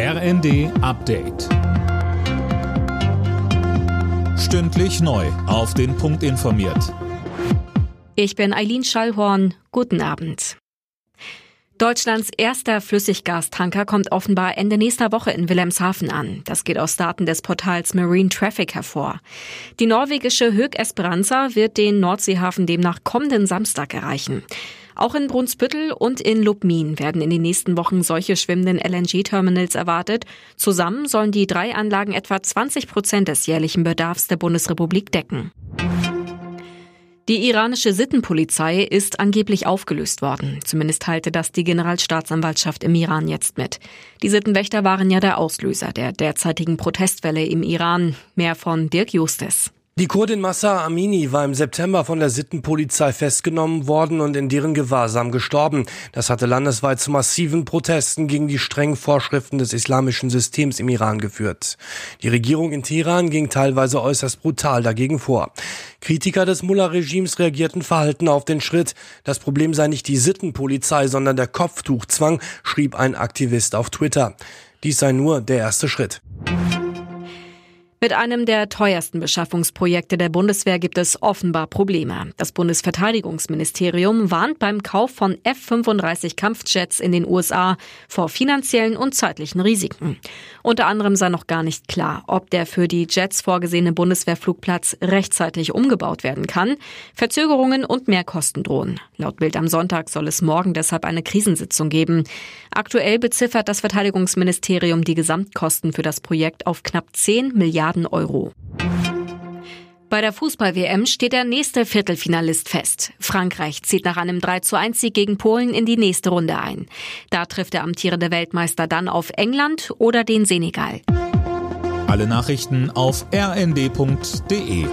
RND Update. Stündlich neu. Auf den Punkt informiert. Ich bin Eileen Schallhorn. Guten Abend. Deutschlands erster Flüssiggastanker kommt offenbar Ende nächster Woche in Wilhelmshaven an. Das geht aus Daten des Portals Marine Traffic hervor. Die norwegische Höck Esperanza wird den Nordseehafen demnach kommenden Samstag erreichen. Auch in Brunsbüttel und in Lubmin werden in den nächsten Wochen solche schwimmenden LNG-Terminals erwartet. Zusammen sollen die drei Anlagen etwa 20 Prozent des jährlichen Bedarfs der Bundesrepublik decken. Die iranische Sittenpolizei ist angeblich aufgelöst worden. Zumindest teilte das die Generalstaatsanwaltschaft im Iran jetzt mit. Die Sittenwächter waren ja der Auslöser der derzeitigen Protestwelle im Iran. Mehr von Dirk Justes. Die Kurdin Massa Amini war im September von der Sittenpolizei festgenommen worden und in deren Gewahrsam gestorben. Das hatte landesweit zu massiven Protesten gegen die strengen Vorschriften des islamischen Systems im Iran geführt. Die Regierung in Teheran ging teilweise äußerst brutal dagegen vor. Kritiker des Mullah-Regimes reagierten verhalten auf den Schritt. Das Problem sei nicht die Sittenpolizei, sondern der Kopftuchzwang, schrieb ein Aktivist auf Twitter. Dies sei nur der erste Schritt. Mit einem der teuersten Beschaffungsprojekte der Bundeswehr gibt es offenbar Probleme. Das Bundesverteidigungsministerium warnt beim Kauf von F-35 Kampfjets in den USA vor finanziellen und zeitlichen Risiken. Unter anderem sei noch gar nicht klar, ob der für die Jets vorgesehene Bundeswehrflugplatz rechtzeitig umgebaut werden kann. Verzögerungen und Mehrkosten drohen. Laut Bild am Sonntag soll es morgen deshalb eine Krisensitzung geben. Aktuell beziffert das Verteidigungsministerium die Gesamtkosten für das Projekt auf knapp 10 Milliarden Milliarden Euro. Bei der Fußball-WM steht der nächste Viertelfinalist fest. Frankreich zieht nach einem 3 zu 1 Sieg gegen Polen in die nächste Runde ein. Da trifft der amtierende Weltmeister dann auf England oder den Senegal. Alle Nachrichten auf rnd.de